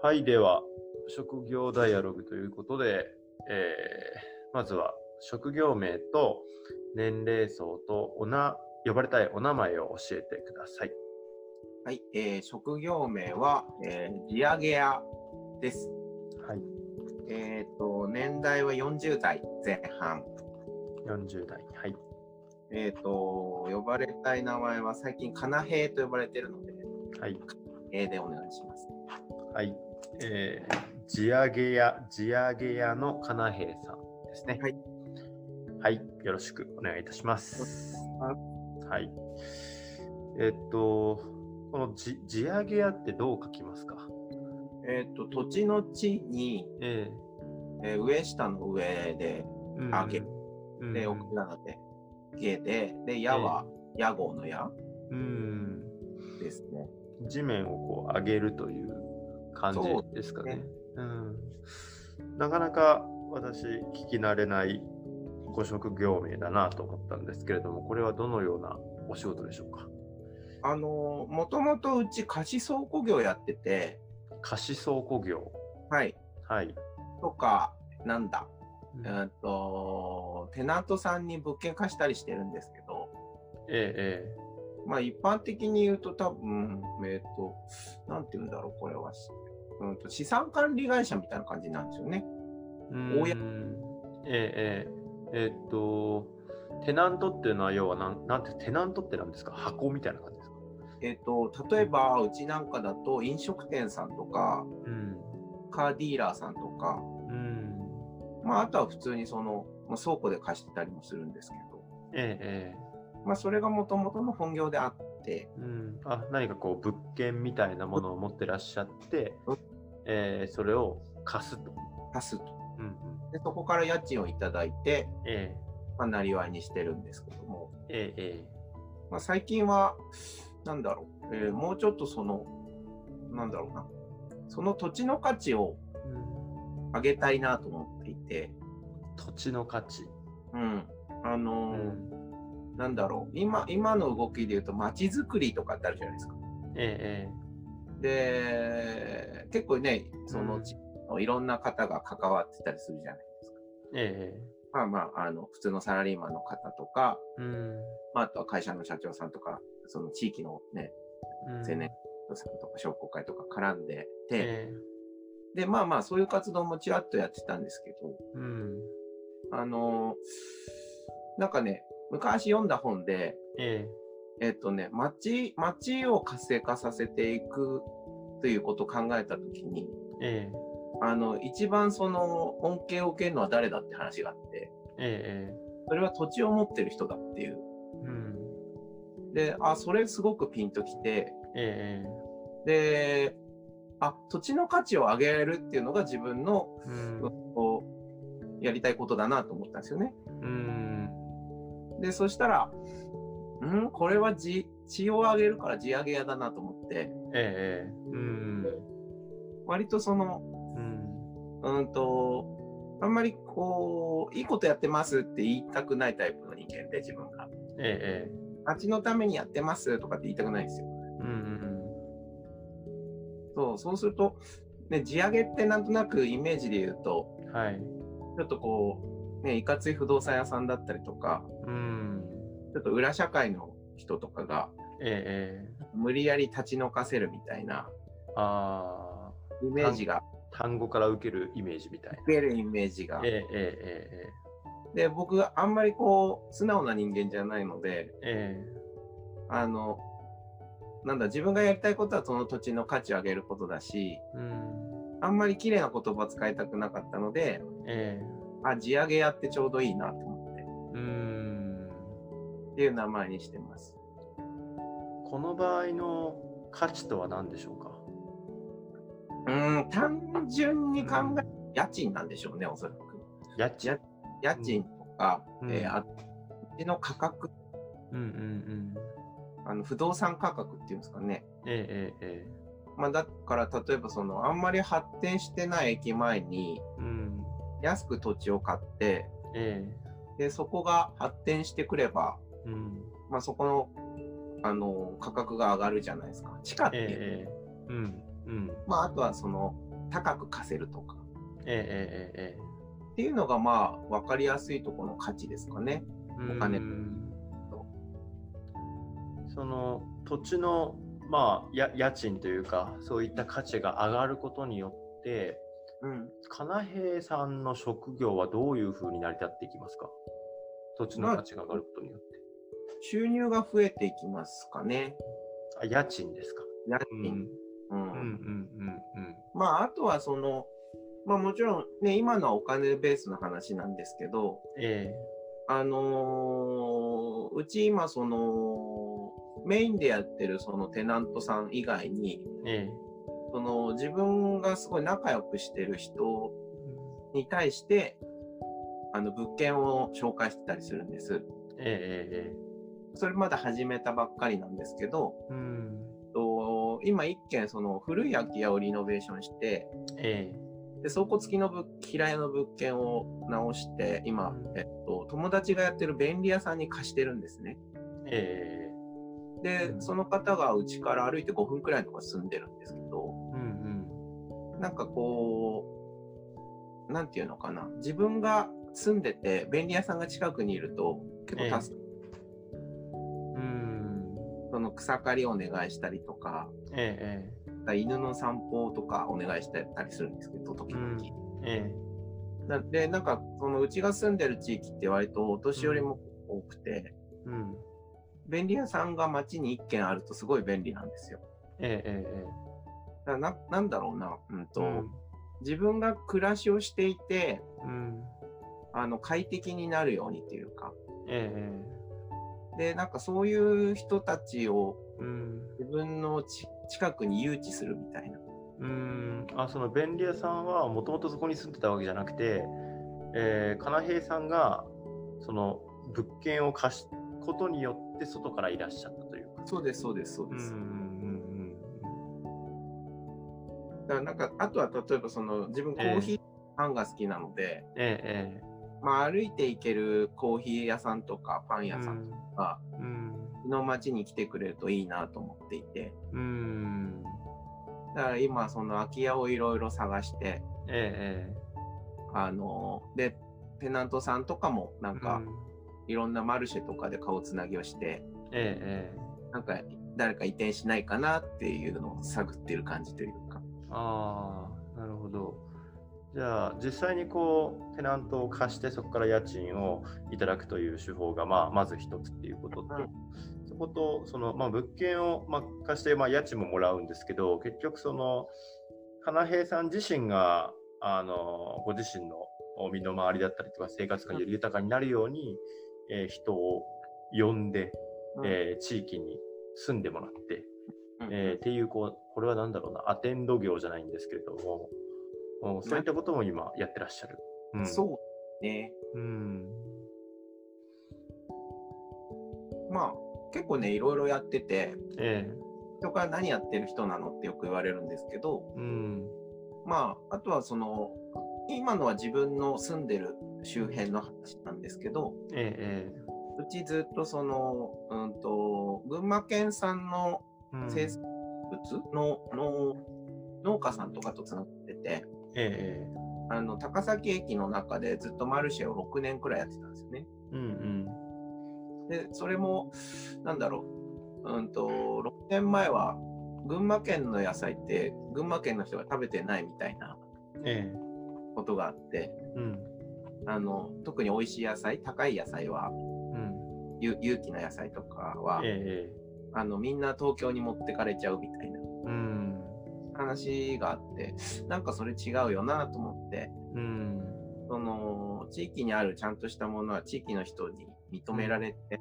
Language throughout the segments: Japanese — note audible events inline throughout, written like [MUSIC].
はい、では、職業ダイアログということで、えーまずは職業名と年齢層とおな呼ばれたいお名前を教えてください。はい、えー職業名は、えー地上げ屋です。はい、えっ、と、年代は40代前半。40代。はい。えっ、と、呼ばれたい名前は最近、かなへいと呼ばれてるので、はい。A でお願いします。はい。えー、地上げ屋、地上げ屋のかなへいさんですね。はい。はい。よろしくお願いいたします。ははい。えっと、この地地上げ屋ってどう書きますか？えっ、と、土地の地に、ええー上下の上で、ーうんあげうんで、奥なので、下で、で、矢は、屋号の矢うん。ですね。地面をこう上げるという感じですかね。ねうん。なかなか私聞き慣れないご職業名だなと思ったんですけれども、これはどのようなお仕事でしょうか？あのー、もともとうち貸し倉庫業やってて、貸し倉庫業。はい、はい。とか、なんだ、うんえーっと、テナントさんに物件貸したりしてるんですけど、ええまあ一般的に言うと多分、えーっと、なんて言うんだろう、これは。うんと資産管理会社みたいな感じなんですよね。うん。ええええ。えーっと、テナントっていうのは要はなん、なんて、テナントって何ですか？箱みたいな感じですか？えーっと、例えば、うちなんかだと飲食店さんとか、うん。カーディーラーさんとか、うん。まああとは普通にその、まあ、倉庫で貸してたりもするんですけど、ええええ。まあそれがもともとの本業であって、うん、あ何かこう物件みたいなものを持ってらっしゃってうん、えーそれを貸すと。貸すと。うんうん、で、そこから家賃をいただいて、えまあ、なりわいにしてるんですけども、えええまあ、最近は、なんだろう、えーもうちょっとその、なんだろうな、その土地の価値を上げたいなと思っていて、土地の価値。うん、あうのーん。なんだろう、今、今の動きで言うと、街づくりとかってあるじゃないですか。えで、結構ね、その、うん。いろんな方が関わってたりするじゃないですか。ええ。えまあまあ、あの、普通のサラリーマンの方とか、えうん。まあ、あとは会社の社長さんとか、その地域のね、うん。青年さんとか商工会とか絡んでて、えで、まあまあ、そういう活動もちらっとやってたんですけど、えうん。あのーなんかね、昔読んだ本で、ええっとね、町、町を活性化させていくということを考えたときに、ええ。あの、一番その恩恵を受けるのは誰だって話があって、ええそれは土地を持ってる人だっていう。うん。で、あ、それすごくピンときて、ええで、あ、土地の価値を上げられるっていうのが自分の、うん。こう、やりたいことだなと思ったんですよね。うん。で、そしたら、んこれは地、地を上げるから地上げ屋だなと思って、ええうん。割とその、うん。うんと、あんまりこう、いいことやってますって言いたくないタイプの人間で自分が。ええ町のためにやってますとかって言いたくないんですよ。うんうんそう、そうすると、ね、地上げってなんとなくイメージで言うと、うんはい。ちょっとこう、ね、いかつい不動産屋さんだったりとか、うんちょっと裏社会の人とかが、ええ無理やり立ち退かせるみたいなああ。イメージが、単語から受けるイメージみたいな。受けるイメージが。ええええで、僕、あんまりこう、素直な人間じゃないので、ええ。あの、なんだ、自分がやりたいことはその土地の価値を上げることだし、えうん。あんまり綺麗な言葉使いたくなかったので、えあ、地上げやってちょうどいいなと思って、えうんっていう名前にしてます。この場合の価値とは何でしょうか？うーん、単純に考え、家賃なんでしょうね、おそらく。家賃。家賃とか、うん。えーあ土地の価格、うんうんうん。あの不動産価格っていうんですかね。えええええまあ、だから、例えばその、あんまり発展してない駅前に、えうん。安く土地を買って、えで、そこが発展してくれば、えうん。まあ、そこの、あの、価格が上がるじゃないですか。地価って。いう。ええええ。うんうん。まあ、あとはその、高く貸せるとか。えええええっていうのがまあ分かりやすいところの価値ですかね。えお金。うん。その土地のまあや家賃というかそういった価値が上がることによってうん、金平さんの職業はどういうふうに成り立っていきますか？土地の価値が上がることによって。収入が増えていきますかね。あ家賃ですか。家うん賃。うんうんうんうんまああとはそのまあもちろんね今のはお金ベースの話なんですけどうん。えあのーうち今そのメインでやってるそのテナントさん以外にええその自分がすごい仲良くしてる人えに対してあの物件を紹介してたりするんです。えええそれまだ始めたばっかりなんですけど、うん。と今一軒その古い空き家をリノベーションして、えで倉庫付きの物平屋の物件を直して、今、えっと、友達がやってる便利屋さんに貸してるんですね。ええで、うんその方がうちから歩いて5分くらいのとこ住んでるんですけど、えうんなんかこう、なんていうのかな、自分が住んでて、便利屋さんが近くにいると、結構助かる、うん。うん。その草刈りをお願いしたりとか、え犬の散歩とかお願いしてたりするんですけど、時々。ええなで、なんか、そのうちが住んでる地域って割とお年寄りも多くて、えうん。便利屋さんが街に1軒あるとすごい便利なんですよ。ええええだななんだろうな、うんと、うん自分が暮らしをしていて、うん。あの、快適になるようにっていうか、ええで、なんかそういう人たちをうん。自分のち近くに誘致するみたいな。うん。あ、その便利屋さんはもともとそこに住んでたわけじゃなくて、えー、金平さんがその物件を貸すことによって外からいらっしゃったというか。そうです、そうです、そうです。うんうんだからなんか、あとは例えばその自分コーヒーパンが好きなので、ええまあ歩いて行けるコーヒー屋さんとかパンええ屋さんとか、うん。の街に来てくれるといいなと思っていて、うん。だから今その空き家をいろいろ探して、ええあの、で、テナントさんとかもなんええかいろんなマルシェとかで顔つなぎをして、ええ。なんか誰か移転しないかなっていうのを探ってる感じというか。ああなるほどじゃあ実際にこうテナントを貸してそこから家賃をいただくという手法が、まあ、まず一つっていうことと、うん。そことその、まあ、物件を、まあ、貸して、まあ、家賃ももらうんですけど結局その金平さん自身があのご自身の身の回りだったりとか生活がより豊かになるように、えー人を呼んで、うん。えー地域に住んでもらって、うん。えーっていうこう、これは何だろうな、アテンド業じゃないんですけれども、うんそういったことも今やってらっしゃる。うん、そうね。う。ん。まあ結構ね、いろいろやってて、え人から何やってる人なのってよく言われるんですけど、えうん。まあ、あとはその、今のは自分の住んでる周辺の話なんですけど、ええうちずっとその、うんと、群馬県産のええうん生産物の、の農家さんとかとつながってて、ええあの、高崎駅の中でずっとマルシェを6年くらいやってたんですよね。うんで、それも、なんだろう、うんと、6年前は、群馬県の野菜って、群馬県の人が食べてないみたいなうん。ええことがあって、うん。あの、特に美味しい野菜、高い野菜は、うん。有有機な野菜とかは、ええあの、みんな東京に持ってかれちゃうみたいなうん。話があって、なんかそれ違うよなと思って、うん。その、地域にあるちゃんとしたものは地域の人に認められて、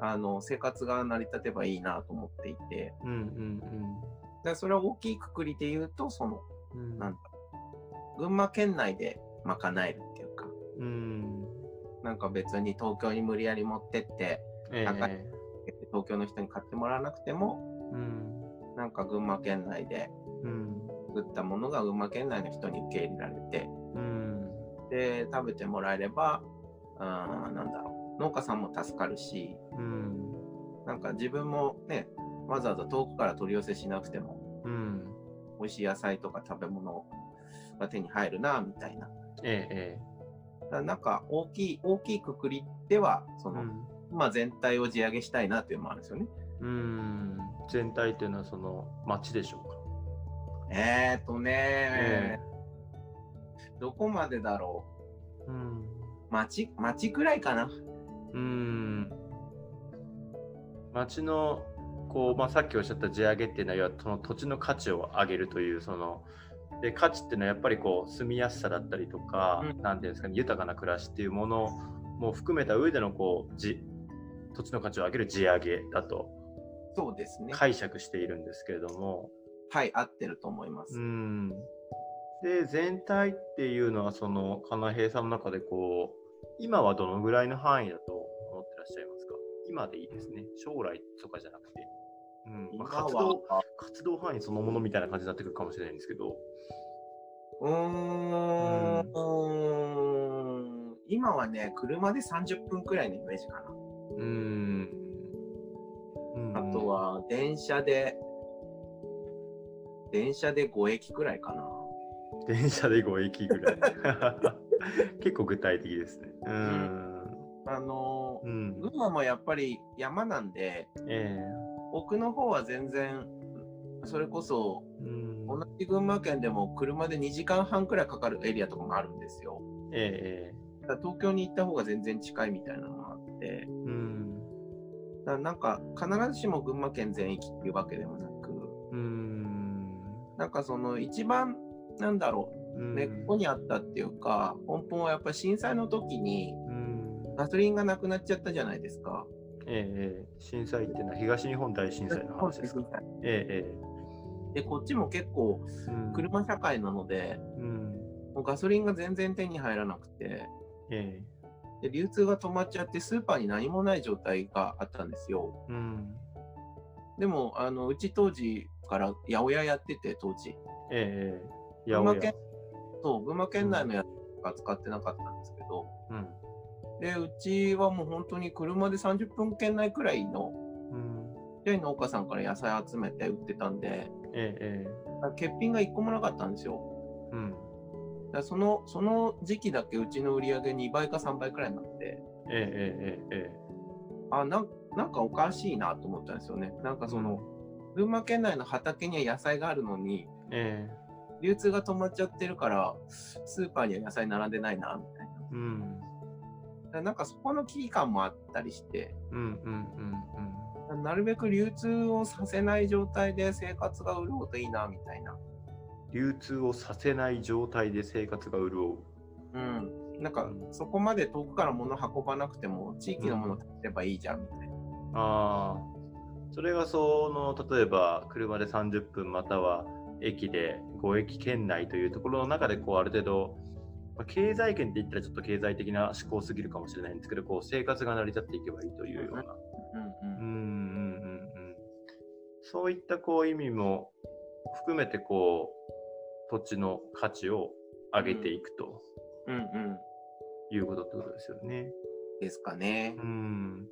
あの、生活が成り立てばいいなと思っていて、うん。うん。でそれは大きいくくりで言うと、その、うん。なんだ群馬県内で賄えるっていうか、うん。なんか別に東京に無理やり持ってって、え高いえ東京の人に買ってもらわなくても、うん。なんか群馬県内でうん。作ったものが群馬県内の人に受け入れられて、うん。で、食べてもらえれば、あーなんだろう、農家さんも助かるし、うん。なんか自分もね、わざわざ遠くから取り寄せしなくても、うん。美味しい野菜とか食べ物をが手に入るな、みたいな。ええ、だなんか大きい、大きいくくりでは、その、うん。まあ全体を地上げしたいなっていうのもあるんですよね。うん。全体っていうのはその町でしょ？うか。えーっとね、えどこまでだろうん。う。町、町くらいかな。うん。町の、こう、まあ、さっきおっしゃった地上げっていうのはその土地の価値を上げるという、その、で価値っていうのはやっぱりこう住みやすさだったりとか、うんなんていうんですかね、豊かな暮らしっていうものも含めた上でのこうじ土地の価値を上げる地上げだとそうですね。解釈しているんですけれども、はい、合ってると思います。うん。で、全体っていうのは、その、かなへいさんの中で、こう、今はどのぐらいの範囲だと思ってらっしゃいますか？今でいいですね。将来とかじゃなくて。うんまあ、今は活動活動範囲そのものみたいな感じになってくるかもしれないんですけど。うーん、今はね、車で30分くらいのイメージかな。うん。うんあと、は、電車で、電車で5駅くらいかな。電車で5駅ぐらい。[LAUGHS] 結構具体的ですね。うん。あのー、うん。群馬もやっぱり山なんで、え奥の方は全然、それこそ、えうん。同じ群馬県でも車で2時間半くらいかかるエリアとかもあるんですよ。ええだから東京に行った方が全然近いみたいなのもあって、うん。だなんか必ずしも群馬県全域っていうわけでもな。なんかその一番なんだろう、うん。根っこにあったっていうか、根本はやっぱり震災の時にうん。ガソリンがなくなっちゃったじゃないですか。ええええ。震災っていうのは東日本大震災の話ですか？ええで、こっちも結構車社会なので、うん。もうガソリンが全然手に入らなくて、えで流通が止まっちゃってスーパーに何もない状態があったんですよ。えうん。でも、あのうち当時から八百屋やってて、当時。ええええ。群馬県そう、群馬県内のやつが使ってなかったんですけど、うん。で、うちはもう本当に車で30分圏内くらいの、うん。ちっちゃい農家さんから野菜集めて売ってたんで、えええ欠品が1個もなかったんですよ。えうん。だそのその時期だけうちの売り上げ2倍か3倍くらいになって、えええええあなんなんかおかしいなと思ったんですよね。なんかその、群馬県内の畑には野菜があるのに、ええ流通が止まっちゃってるから、スーパーには野菜並んでないな、みたいな。えうんだなんかそこの危機感もあったりして、うんうんうんなるべく流通をさせない状態で生活が潤うといいな、みたいな。流通をさせない状態で生活が潤ううん。なんか、そこまで遠くから物運ばなくても、地域のもの食べればいいじゃん、みたいな。ああ、それがその、例えば車で30分または駅で5駅圏内というところの中で、こう、ある程度、まあ、経済圏って言ったらちょっと経済的な思考すぎるかもしれないんですけど、こう、生活が成り立っていけばいいというような。うんうんうんうんうん。そういったこう意味も含めて、こう、土地の価値を上げていくとうん。うんうん。いうことってことですよね。ですかね。うん。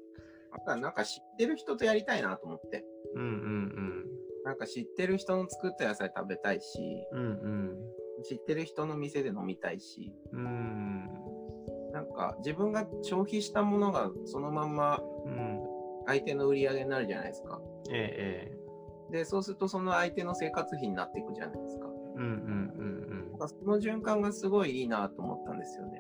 あとはなんか知ってる人とやりたいなと思って。うんうんなんか知ってる人の作った野菜食べたいし、うん。うんうん。知ってる人の店で飲みたいし、うん。なんか自分が消費したものがそのまんまうん。相手の売り上げになるじゃないですか。えええで、そうするとその相手の生活費になっていくじゃないですか。え。うんうんなんかその循環がすごいいいなと思ったんですよね。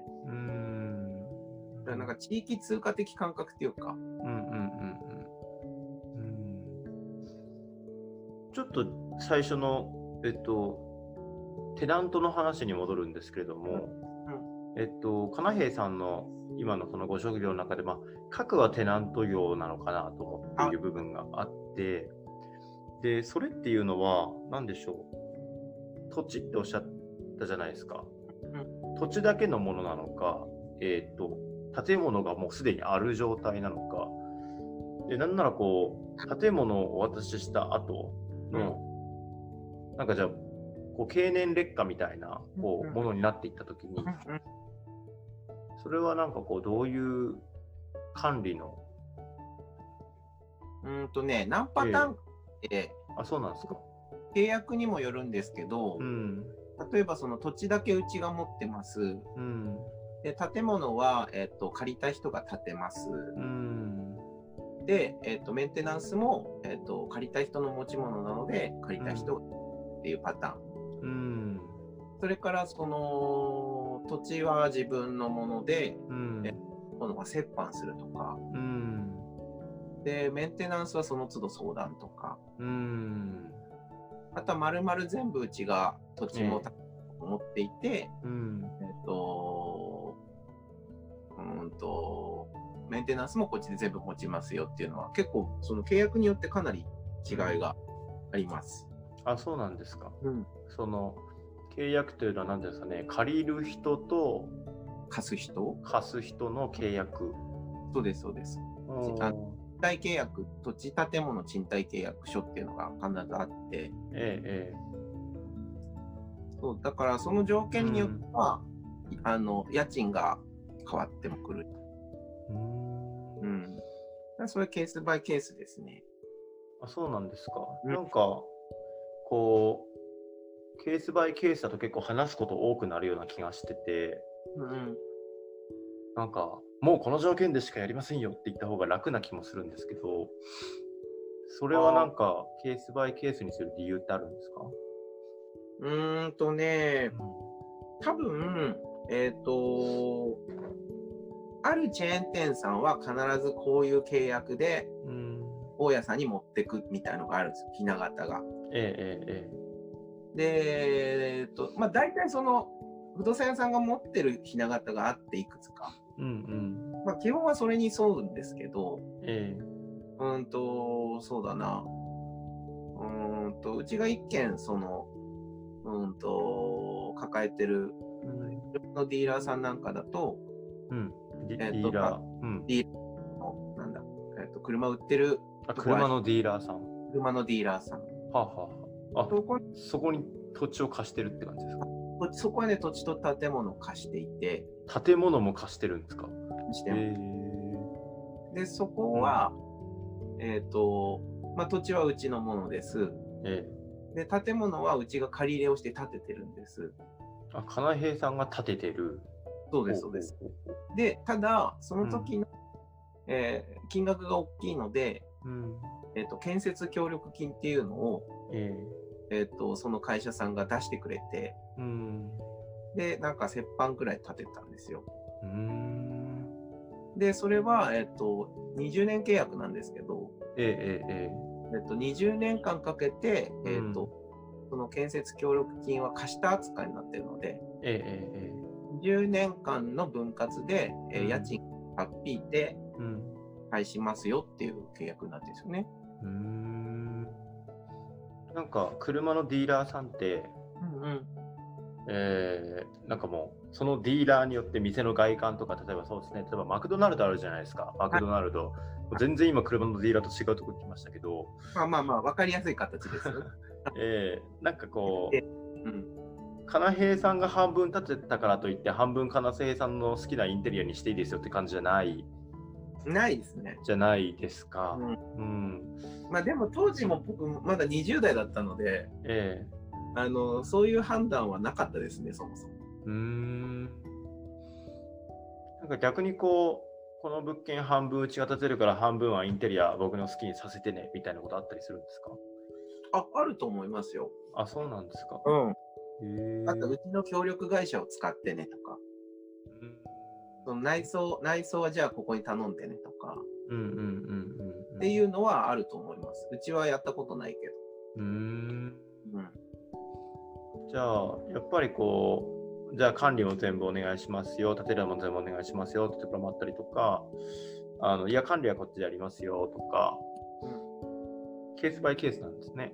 なんか地域通貨的感覚っていうか、うんうんうんうん。ちょっと最初の、えっと、テナントの話に戻るんですけれども、えっと、かなへいさんの今のそのご職業の中で、まあ、核はテナント業なのかなと思っている部分があって、で、それっていうのは、何でしょう。土地っておっしゃったじゃないですか。土地だけのものなのか、えっと、建物がもうすでにある状態なのか、で、なんならこう、建物をお渡しした後の、なんかじゃあ、こう経年劣化みたいなこうんうものになっていったときに、それはなんかこう、どういう管理の、うーんとね、何パターンかって、あ、そうなんですか？契約にもよるんですけど、うん。例えばその土地だけうちが持ってます。うん。で、建物は、えっと、借りた人が建てます。うん。で、えっと、メンテナンスも、えっと、借りた人の持ち物なので、借りた人っていうパターン。うん。それから、その、土地は自分のもので、うん。今度は折半するとか。うん。で、メンテナンスはその都度相談とか。うん。あとは丸々全部うちが土地も持っていて、うん。えっと、うーんと、メンテナンスもこっちで全部持ちますよっていうのは、結構、その契約によってかなり違いがあります。あ、そうなんですか。うん。その契約というのは何ですかね、借りる人と貸す人？貸す人の契約。そうです、そうです。あ賃貸契約、土地建物賃貸契約書っていうのが必ずあって、ええ、えそう、だからその条件によっては、あの、家賃が変わってもくる。え。うーんうん。だからそれケースバイケースですね。あ、そうなんですか。うんなんか、こう、ケースバイケースだと結構話すこと多くなるような気がしてて、うん。なんか、もうこの条件でしかやりませんよって言った方が楽な気もするんですけど、それはなんか、ケースバイケースにする理由ってあるんですか？うーんとね、多分、えっ、と、あるチェーン店さんは必ずこういう契約でうん。大家さんに持ってくみたいのがあるんですよ、ひな形が。ええ、ええ、えで、えっ、と、まあ大体その、不動産屋さんが持ってるひな形があっていくつか。え。うんまあ基本はそれに沿うんですけど、うん。ええ。うーんと、そうだな。うーんと、うちが一軒、その、うーんと、抱えてるうんのディーラーさんなんかだと、うん。ディえっとディーラー。なんだ、えっと、車売ってるあ、車のディーラーさん。は車のディーラーさん。あ、はあはあ、あ、そこそこに土地を貸してるって感じですか？そこはね、土地と建物を貸していて、建物も貸してるんですか？して。で、そこは、えっ、と、まあ、土地はうちのものです。ええ。で、建物はうちが借り入れをして建ててるんです。あ、金平さんが建ててる。そうです、そうです。で、ただ、その時の、えー金額が大きいので、ううん。えっ、と、建設協力金っていうのを、ええっ、と、その会社さんが出してくれて、え。うん。で、なんか折半くらい建てたんですよ。うーん。で、それは、えっ、と、20年契約なんですけど、ええ、ええ、ええっと、20年間かけて、うんえっと、その建設協力金は貸した扱いになっているので、え。ええ、ええ、え10年間の分割で、え家賃が引いて。返しますよっていう契約になんですよね。うーん。なんか、車のディーラーさんって、うんうん。えー、なんかもう、そのディーラーによって店の外観とか、例えばそうですね、例えばマクドナルドあるじゃないですか、マクドナルド。全然今、車のディーラーと違うところ来ましたけど、まあまあまあ、わかりやすい形ですよ。[LAUGHS] えー、なんかこえう、うん。金平さんが半分立てたからといって、半分金平さんの好きなインテリアにしていいですよって感じじゃない、ないですね。じゃないですか。うんうん。まあでも当時も僕まだ20代だったので、えあの、そういう判断はなかったですね、そもそも。ー、うーん。なんか逆にこう、この物件半分うちが建てるから半分はインテリア僕の好きにさせてねみたいなことあったりするんですか？あ、あると思いますよ。あ、そうなんですか。うん。あと、うちの協力会社を使ってねとか、うんその内装、内装はじゃあここに頼んでねとか、うんうんうんうんうん。っていうのはあると思います。うちはやったことないけど。うーん。うん。じゃあ、やっぱりこう、じゃあ管理も全部お願いしますよ、建てるのも全部お願いしますよってところもあったりとか、あのいや、管理はこっちでやりますよとか、ケースバイケースなんですね。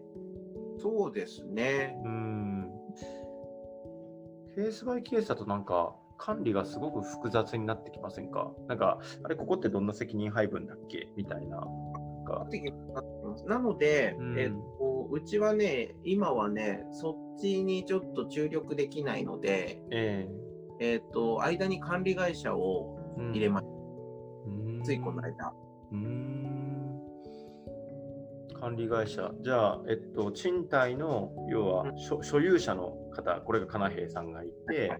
そうですね。うーん。ケースバイケースだとなんか、管理がすごく複雑になってきませんか？なんか、あれ、ここってどんな責任配分だっけ？みたいな。なので、うん。えっと、うちはね、今はね、そっちにちょっと注力できないので、ええ。っと、間に管理会社をえ入れましうん。ついこの間。うーん管理会社。じゃあ、えっと、賃貸の、要は所所有者の方、これが金平さんがいて、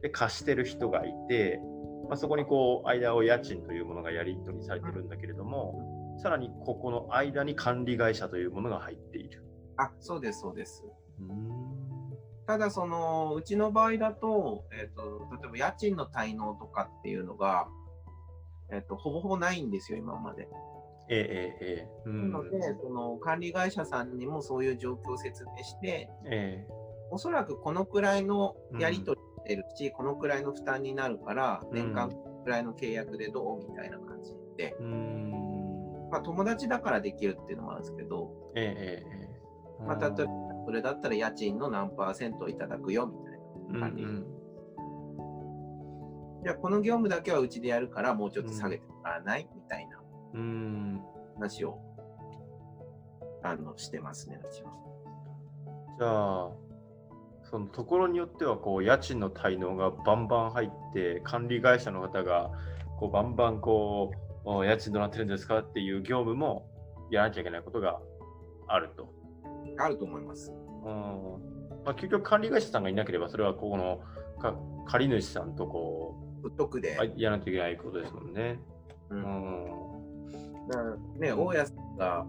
で貸してる人がいて、まあ、そこにこう間を家賃というものがやり取りされてるんだけれども、さらにここの間に管理会社というものが入っている。あ、そうです、そうです。うんただ、その、うちの場合だと、えっ、と、例えば家賃の滞納とかっていうのが、えっ、と、ほぼほぼないんですよ、今まで。ええええええ。うん。なので、その管理会社さんにもそういう状況を説明して、えおそらくこのくらいのやり取りしてるし、このくらいの負担になるから、年間くらいの契約でどうみたいな感じで、えうん。まあ友達だからできるっていうのもあるんですけど、えええええまあ例えばそれだったら家賃の何パーセントをいただくよみたいうんな管理。うん。じゃあこの業務だけはうちでやるからもうちょっと下げてもらわないみたいなうん話を、あの、してますね、うちは。じゃあ、そのところによってはこう家賃の滞納がバンバン入って、管理会社の方がこうバンバンこうお家賃どうなってるんですかっていう業務もやらなきゃいけないことがあると。あると思います。うんまあ、究極管理会社さんがいなければ、それはここのか借り主さんとこうあ、やらなきゃいけないことですもんね。ううんんだからね、大家さんが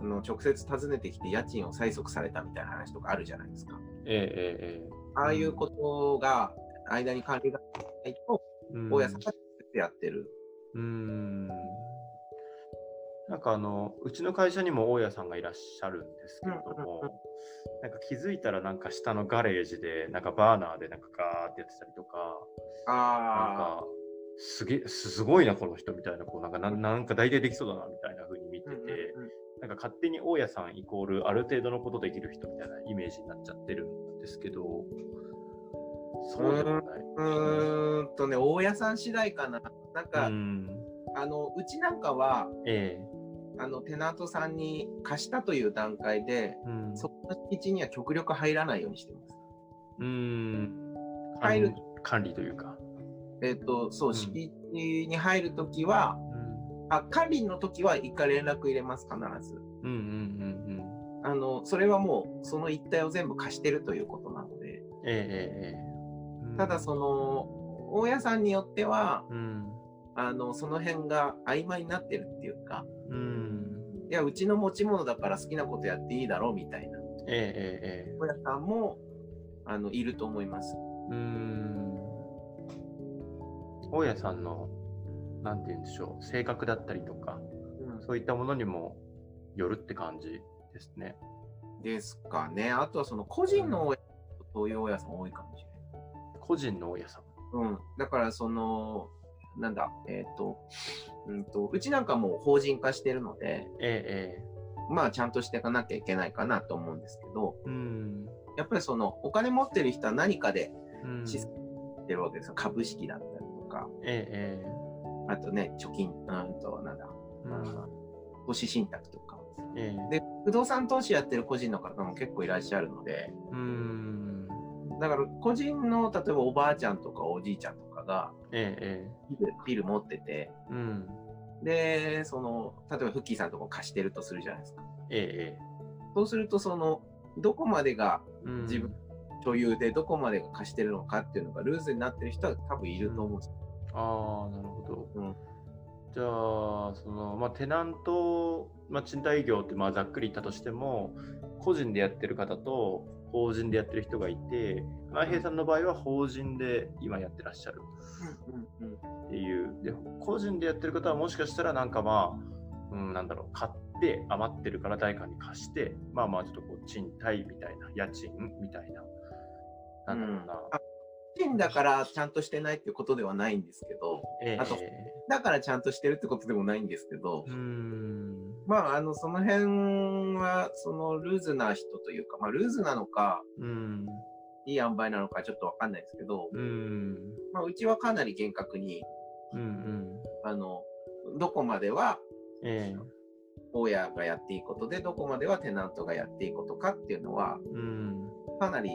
あの直接訪ねてきて家賃を催促されたみたいな話とかあるじゃないですか。えええええああいうことが間に管理がないと、えうん。大家さんがやってる。うなんかあの、うちの会社にも大家さんがいらっしゃるんですけれども、なんか気づいたらなんか下のガレージで、なんかバーナーでなんかガーってやってたりとか、なんあかすげえ、すごいな、この人みたいな、こうなんかなんなんか大体できそうだなみたいな風に見てあ。て、なんか勝手に大家さんイコールある程度のことできる人みたいなイメージになっちゃってるんですけど、そうでもない。うーんとね、大家さん次第かな。なんか、うん、あの、うちなんかは、ええあの、テナントさんに貸したという段階で、うん、そこの敷地には極力入らないようにしてます。うーん。入る管理というか。えっ、と、そうう、ん敷地に入るときは、あ、管理の時は一回連絡入れます、必ず。うんうんうんうん。あの、それはもう、その一帯を全部貸してるということなので、ええええええ。ただその、大家さんによっては、うん。あの、その辺が曖昧になってるっていうか、うん。いや、うちの持ち物だから好きなことやっていいだろうみたいな、えええええ大家さんも、あの、いると思います。え。うーん。大家さんの、なんて言うんでしょう、性格だったりとか、そういったものにもよるって感じですね。ですかね。あとはその、個人の大家さんとそういう大家さん多いかもしれない。個人の大家さん。うん。だから、その、なんだ、えっ、と、うんと、うちなんかもう法人化してるので、えええまあ、ちゃんとしていかなきゃいけないかなと思うんですけど、え。うん。やっぱりその、お金持ってる人は何かでうん資産してるわけですよ。株式だったか、えええあとね、貯金、うんと、なんだ、え。うん投資信託とか。ええ。で、不動産投資やってる個人の方も結構いらっしゃるので、うん。だから個人の、例えばおばあちゃんとかおじいちゃんとかが、えええビル持ってて、え。うん。で、その、例えばフッキーさんとか貸してるとするじゃないですか。えええそうすると、その、どこまでがえ。うん自分所有で、どこまでが貸してるのかっていうのがルーズになってる人は多分いると思うんです。ああ、なるほど。うんじゃあ、その、まあ、テナント、まあ、賃貸業って、まあ、ざっくり言ったとしても、個人でやってる方と法人でやってる人がいて、前平さんの場合は法人で今やってらっしゃるっていう。で、個人でやってる方はもしかしたらなんかまあ、うん、なんだろう、買って余ってるから誰かに貸して、まあまあちょっとこう、賃貸みたいな、家賃みたいな。なんだろうな。あ個人だからちゃんとしてないってことではないんですけど、ええあとだからちゃんとしてるってことでもないんですけど。まあ、あの、その辺は、そのルーズな人というか、まあ、ルーズなのか、うん。いい塩梅なのかちょっとわかんないですけど、うん。まあ、うちはかなり厳格に、うんうん。あの、どこまではええ大家がやっていいことで、どこまではテナントがやっていいことかっていうのは、うん。かなり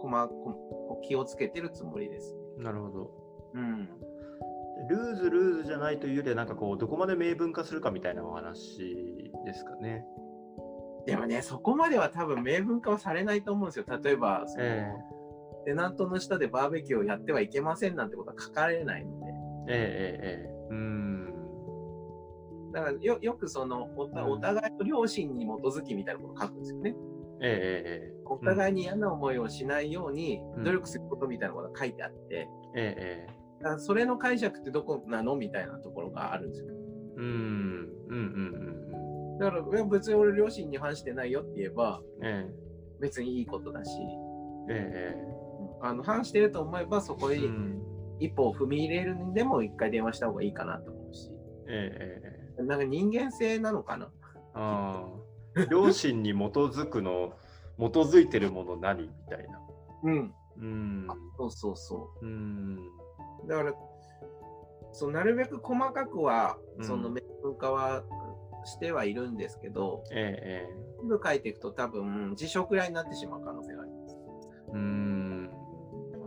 細こ気をつけてるつもりです。なるほど。うん。ルーズルーズじゃないというよりは、なんかこう、どこまで明文化するかみたいなお話ですかね。でもね、そこまでは多分明文化はされないと思うんですよ。例えば、そのえテナントの下でバーベキューをやってはいけませんなんてことは書かれないので。ええええええうーん。だからよよくそのおお互いの良心に基づきみたいなことを書くんですよね。ええええお互いに嫌な思いをしないようにうん努力することみたいなことが書いてあって、ええそれの解釈ってどこなのみたいなところがあるんですよ。うーん。うんうんうんだから別に俺両親に反してないよって言えばうん。え別にいいことだし、えええあの反してると思えばそこに。一歩を踏み入れるにでも一回電話した方がいいかなと思うし、ええええなんか人間性なのかなああ。[LAUGHS] 両親に基づくの、基づいてるもの何？みたいな。うん。うん。そうそうそう。うん。だから、そうなるべく細かくは、うんその明文化はしてはいるんですけど、えええ全部書いていくと多分、辞書くらいになってしまう可能性があります。えうーん。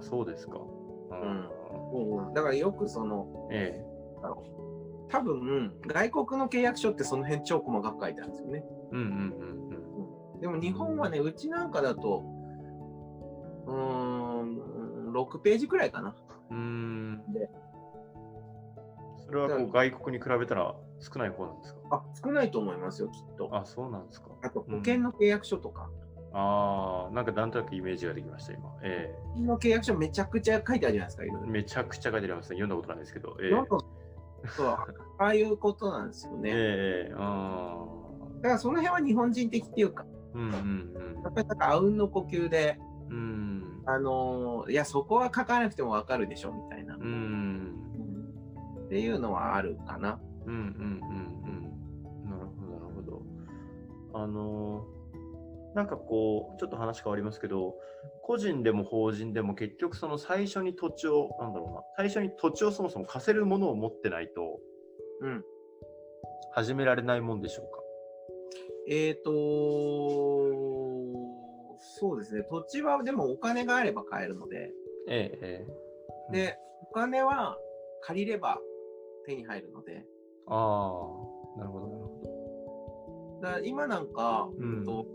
そうですか。んだからよくその、ええ多分、外国の契約書ってその辺超細かく書いてあるんですよね。うんうんうんうん。でも日本はね、うちなんかだと、うーん、6ページくらいかな。うーんでそれはこう外国に比べたら少ない方なんですか？あ、少ないと思いますよ、きっと。あ、そうなんですか。あと、保険の契約書とか。ああ、なんかなんとなくイメージができました、今。え保険の契約書めちゃくちゃ書いてあるじゃないですか、いろいろ。えめちゃくちゃ書いてありますね。読んだことないですけど。ええそう [LAUGHS] ああいうことなんですよね。ええあだからその辺は日本人的っていうか、あ。うんうんやっぱりなんかあうんの呼吸で、うん。うん。あのーいや、そこは書かなくてもわかるでしょ、みたいな。うん。っていうのはあるかな。うんうんうんうん。なるほど、なるほど。あのーなんかこう、ちょっと話変わりますけど、個人でも法人でも結局その最初に土地を、なんだろうな、最初に土地をそもそも貸せるものを持ってないとうん。始められないもんでしょうか？えっ、とそうですね。土地はでもお金があれば買えるので、ええ、ええ。で、お金は借りれば手に入るので、ああ、なるほど、なるほだから今なんか、うんと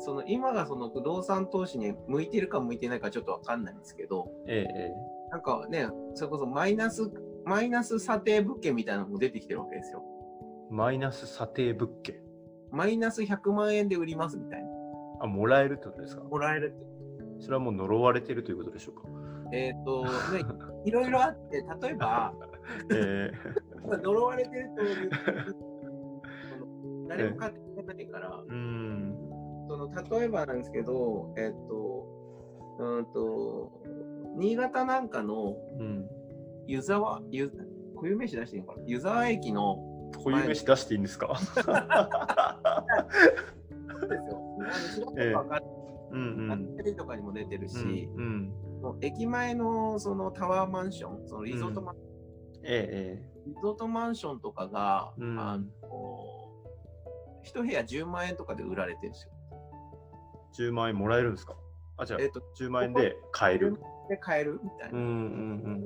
その今がその不動産投資に向いてるか向いてないかちょっとわかんないんですけど、ど。ええ、えなんかね、それこそマイナス、マイナス査定物件みたいなのも出てきてるわけですよ。え。マイナス査定物件。マイナス100万円で売りますみたいな。あ、もらえるってことですか？もらえるって。それはもう呪われてるということでしょうか？えっ、と、ね、[LAUGHS] いろいろあって、例えば、[LAUGHS] え [LAUGHS] 呪われてるという、誰も買ってくれないから、え。うん。その例えばなんですけど、えっ、と、うんと、新潟なんかのうん。湯沢、湯固有名詞出していいのかな？湯沢駅の、固有名詞出していいんですか？ですよ。あの調べればわかるうんうん。テレビとかにも出てるし、うん。もう駅前のそのタワーマンション、そのリゾートマン、ええ、リゾートマンションとかが、うんあの一部屋10万円とかで売られてるんですよ。ええ。10万円もらえるんですか？あ、じゃあえっ、と、10万円で買える。で買えるみたいな。うんうん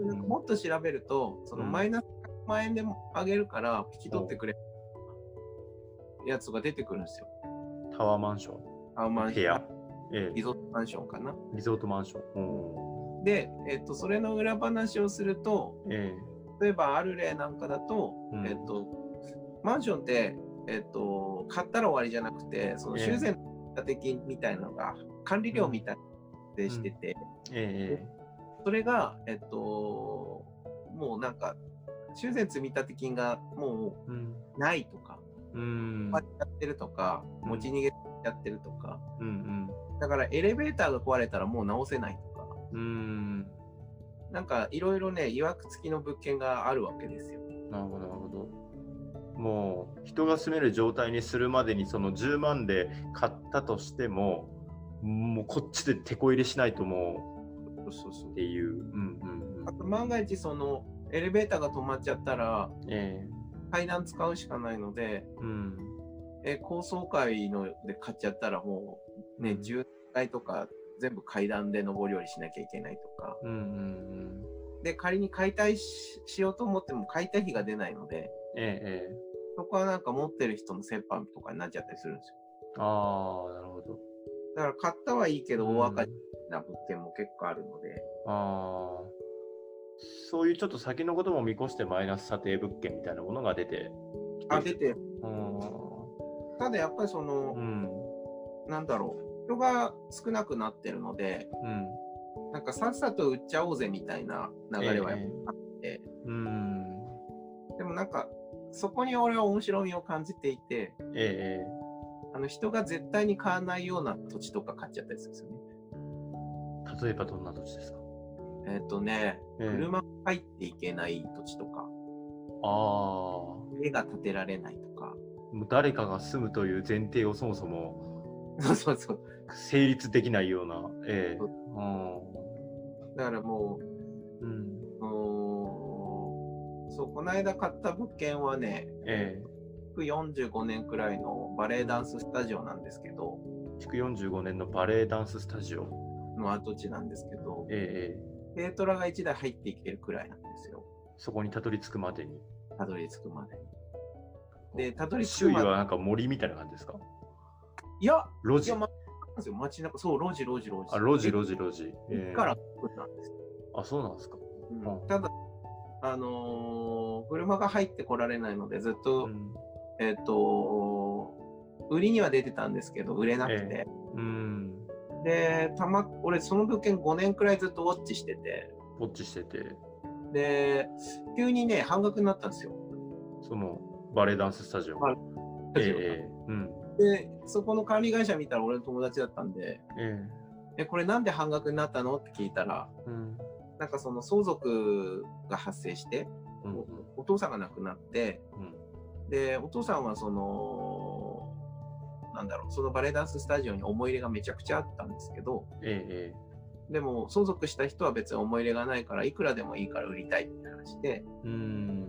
うんうん。もっと調べると、そのうんマイナス100万円でもあげるから引き取ってくれるやつが出てくるんですよ。タワーマンショタワーマン。ション。。ええ。リゾートマンションかな。リゾートマンション。うんで、えっと、それの裏話をすると、え例えばある例なんかだと、うんえっと、マンションって、えっと、買ったら終わりじゃなくて、そのええ修繕的みたいなのが管理料みたいでしてて、え。えそれが、えっと、もうなんか、修繕積立金がもえ。うん。うないとか、うん。終わっちゃってるとか、うん持ち逃げちゃってるとか、うんだからエレベーターが壊れたらもう直せないとか、うん。うん。なんかいろいろね、いわくつきの物件があるわけですよ。なるほど、なるほど。もう、人が住める状態にするまでに、その10万で買ったとしても、もうこっちで手こ入れしないともそうそうそううっていう。うんうんあと万が一そのエレベーターが止まっちゃったらうん。え階段使うしかないので、えうん。え高層階ので買っちゃったらもうね、うん10階とか全部階段で上り下りしなきゃいけないとか。うんうんうん。で、仮に解体ししようと思っても解体費が出ないので、えええそこはなんか持ってる人の折半とかになっちゃったりするんですよ。ああ、なるほど。だから買ったはいいけど、大赤うん字な物件も結構あるので、ああ。そういうちょっと先のことも見越してマイナス査定物件みたいなものが出てあ、出て、うんただやっぱりそのう、ん。なんだろう、人が少なくなってるので、うん。なんかさっさと売っちゃおうぜみたいな流れはやっぱええあって、うん。でもなんか、そこに俺は面白みを感じていて、ええあの人が絶対に買わないような土地とか買っちゃったりするんですよね。例えばどんな土地ですか、えっ、とね、ええ車が入っていけない土地とか、ああ。も家が建てられないとか、う誰かが住むという前提をそもそもそうそうそう。成立できないような。ええそうだからもうん。うん。そう、この間買った物件はね、え45年くらいのバレエダンススタジオなんですけど、え築45年のバレエダンススタジオ。の跡地なんですけど、ええ軽トラが1台入っていけるくらいなんですよ。そこにたどり着くまでに。たどり着くまでに。で、たどり着周囲くまで。はなんか森みたいな感じですか？いや、路地。街中、そう、路地、路地、路地。あ、路地、路地、路地。ええ駅からなんですよ。あ、そうなんですか。うんうんただ、あのー車が入ってこられないので、ずっと、うん。えっ、と、売りには出てたんですけど、売れなくて。うん。で、たま、俺、その物件5年くらいずっとウォッチしてて、ウォッチしてて、で、急にね、半額になったんですよ。そのバレエダンススタジオ。はいええええうん。で、そこの管理会社見たら俺の友達だったんで、ええ、これなんで半額になったの？って聞いたら、えうん。なんかその相続が発生して、うん。うんお父さんが亡くなって、うん。で、お父さんはその、なんだろう、そのバレエダンススタジオに思い入れがめちゃくちゃあったんですけど、えええでも相続した人は別に思い入れがないから、いくらでもいいから売りたいって話で、えうん。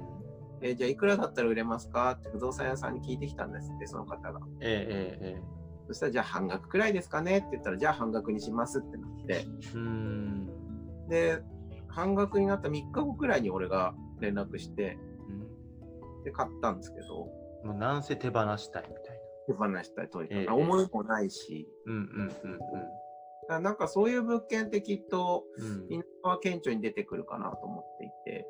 えじゃあいくらだったら売れますかって不動産屋さんに聞いてきたんですって、その方が。ええええそしたら、じゃあ半額くらいですかねって言ったら、じゃあ半額にしますってなって、ええうん。で、半額になった3日後くらいに俺が連絡して、うんで、買ったんですけど、もうなんせ手放したいみたい手放したいとにかく、ええ思いもないし、な。うんうんだからなんかそういう物件ってきっと、うんうん。うん、田舎は顕著に出てくるかなと思っていて、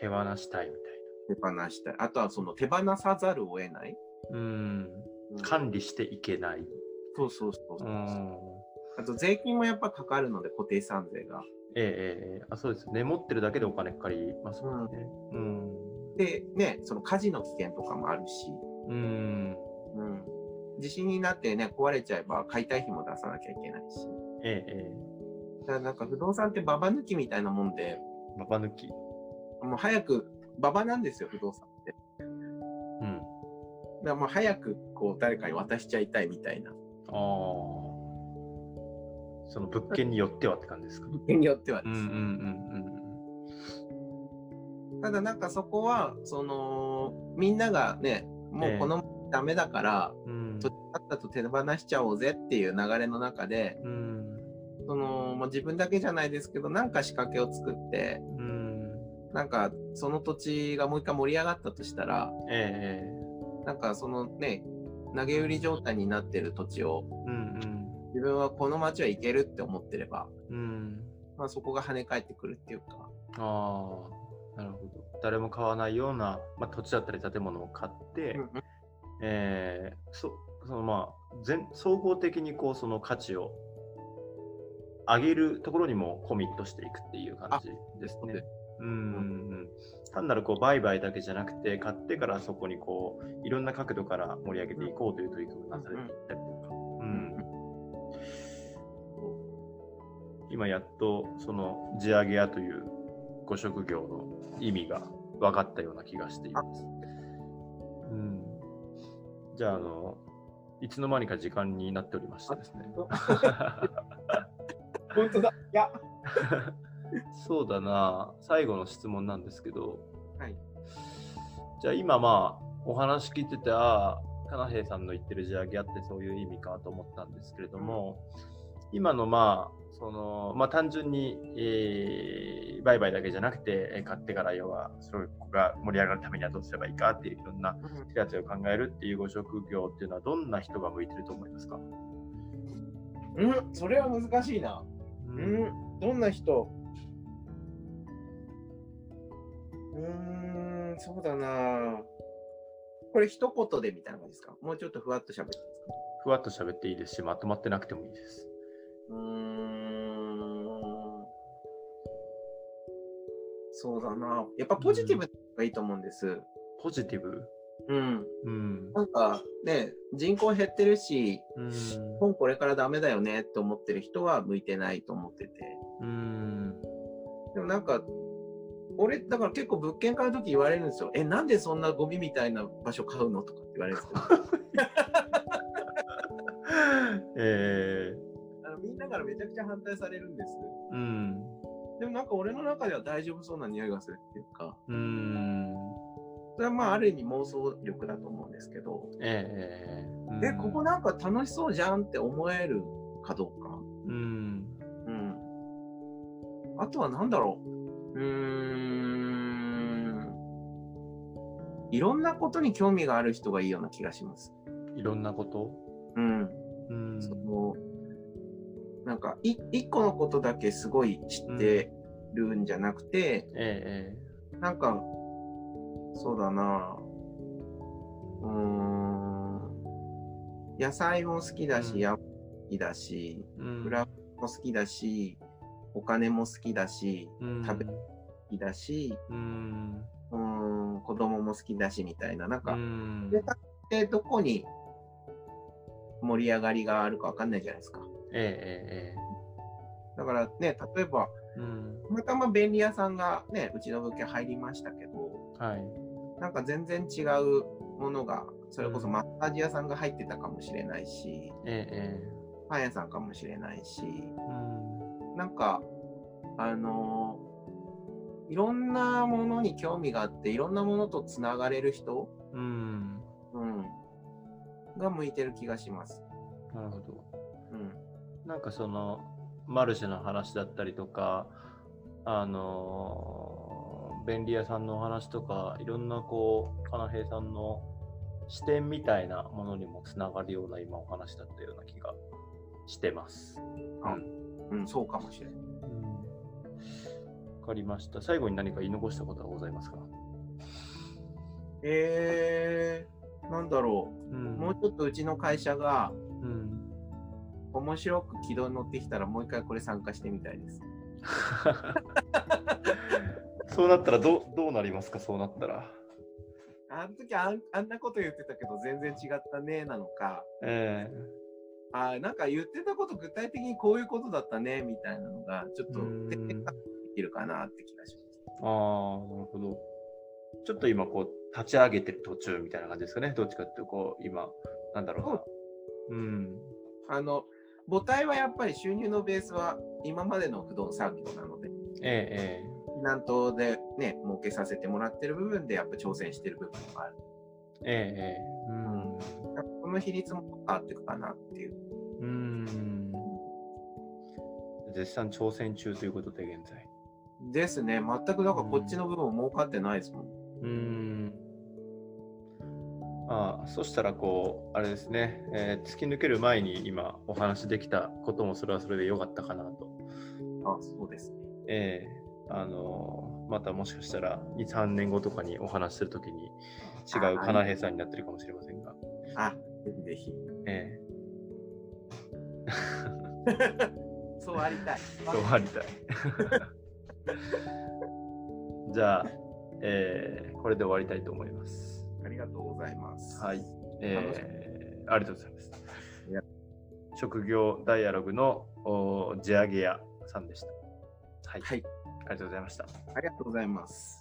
手放したいみ手放したい。あとはその手放さざるを得ない。たいな。うん。うん管理していけない。そうそうそうそうう。ん。あと税金もやっぱかかるので、固定資産税が。ええええええあ、そうですね。持ってるだけでお金かかりますもんね。うん。で、ね、その火事の危険とかもあるし、うん。うん。地震になってね、壊れちゃえば解体費も出さなきゃいけないし。えええだからなんか不動産ってババ抜きみたいなもんで、えババ抜き。もう早く、ババなんですよ、不動産って。うん。だからもう早くこう誰かに渡しちゃいたいみたいな。ああ。その物件によってはって感じですか？物件によってはです。うんうんうんただなんかそこは、その、みんながね、もうこのダメだから、うん。うん土地だったと手放しちゃおうぜっていう流れの中で、うん。その、まあ、自分だけじゃないですけど、なんか仕掛けを作って、うん。なんかその土地がもう一回盛り上がったとしたら、ええなんかそのね、投げ売り状態になってる土地を、うん自分はこの町は行けるって思ってれば、うん。うん。まあそこが跳ね返ってくるっていうか、ああ。なるほど。誰も買わないような、まあ、土地だったり建物を買って、うんうんえーそそのまあ全総合的にこうその価値を上げるところにもコミットしていくっていう感じですねそうん単なるこう売買だけじゃなくて買ってからそこにこういろんな角度から盛り上げていこうという取り組みがなされていったりとか、今やっとその地上げ屋というご職業の意味が分かったような気がしています。うん、じゃああのいつの間にか時間になっておりましてですね。[LAUGHS] 本当だ。いや。[LAUGHS] そうだな、最後の質問なんですけど、はい。じゃあ今まあお話聞いてて、ああ、かなへいさんの言ってる地上げあってそういう意味かと思ったんですけれども、今のまあ、そのまあ、単純に、えー売買だけじゃなくて、えー買ってから要はそれが盛り上がるためにはどうすればいいかっていういろんな手立てを考えるっていうご職業っていうのはどんな人が向いてると思いますか、うん、それは難しいな。ううん、どんな人？うーん、そうだな。これ一言でみたいな感じですか？もうちょっとふわっと喋っていいですか？ふわっと喋っていいですし、まとまってなくてもいいです。うーん。そうだな。やっぱポジティブがいいと思うんです。ポジティブ？うん。うん。なんかね、人口減ってるし、うん。日本これからダメだよねって思ってる人は向いてないと思ってて。うん。でもなんか、俺、だから結構物件買うとき言われるんですよ。え、なんでそんなゴミみたいな場所買うのとかって言われるんですよ。[LAUGHS] えあのみんなからめちゃくちゃ反対されるんです。ー、うん。でもなんか俺の中では大丈夫そうな匂いがするっていうか、うん。それはまあある意味妄想力だと思うんですけど、えー、うんえ、ここなんか楽しそうじゃんって思えるかどうか。うん。うん。あとは何だろう。うーん。いろんなことに興味がある人がいいような気がします。いろんなこと？うん。うん。そのなんかい一個のことだけすごい知ってるんじゃなくて、えなんかそうだなうーん野菜も好きだし、うん山も好きだしー、うん。フも好きだしお金も好きだしうん食べ好きだしうん。うーん子供も好きだしみたいななんか、うん。ででどこに盛り上がりがあるかわかんないじゃないですか。えー、えだからね、例えば、ー、うん。たまたま便利屋さんがね、うちの物件入りましたけど、はい。なんか全然違うものが、それこそマッサージ屋さんが入ってたかもしれないし、えパン屋さんかもしれないし、うん。なんか、あのいろんなものに興味があって、いろんなものとつながれる人、うん。うん、が向いてる気がします。なるほど。うん。なんかそのマルシェの話だったりとか、あのー便利屋さんのお話とか、いろんなこう、かなへいさんの視点みたいなものにもつながるような今お話だったような気がしてます。あうん、そうかもしれない。うんわかりました。最後に何か言い残したことはございますか？えー、なんだろう。うんもうちょっとうちの会社がうん、面白く軌道に乗ってきたらもう一回これ参加してみたいです。[LAUGHS] そうなったらどうどうなりますか？そうなったら。あの時あんあんなこと言ってたけど全然違ったねなのか、えあなんか言ってたこと具体的にこういうことだったねみたいなのがちょっとできるかなって気がします。ああ、なるほど。ちょっと今、こう、立ち上げてる途中みたいな感じですかね？どっちかっていうと、こう、今、なんだろうな。うん。あの母体はやっぱり収入のベースは今までの不動産業なので、ええ、え南東でね、儲けさせてもらってる部分でやっぱ挑戦してる部分がある。え、え。うん。この比率も変わっていくかなっていう。うん。絶賛挑戦中ということで、現在。ですね。全くだからこっちの部分儲かってないですもん。うん。ああ、そしたら、こう、あれですね、えー突き抜ける前に今お話できたこともそれはそれで良かったかなと。あ、そうですね。ええあのまたもしかしたら2、3年後とかにお話しするときに違うかなへいさんになってるかもしれませんが。あ、ぜひぜひ。え [LAUGHS] そうありたい。えそうありたい。[LAUGHS] [LAUGHS] じゃあ、ええこれで終わりたいと思います。ありがとうございます。はい。えーありがとうございますいや。職業ダイアログのお地上げ屋さんでした。はい。はい。ありがとうございました。ありがとうございます。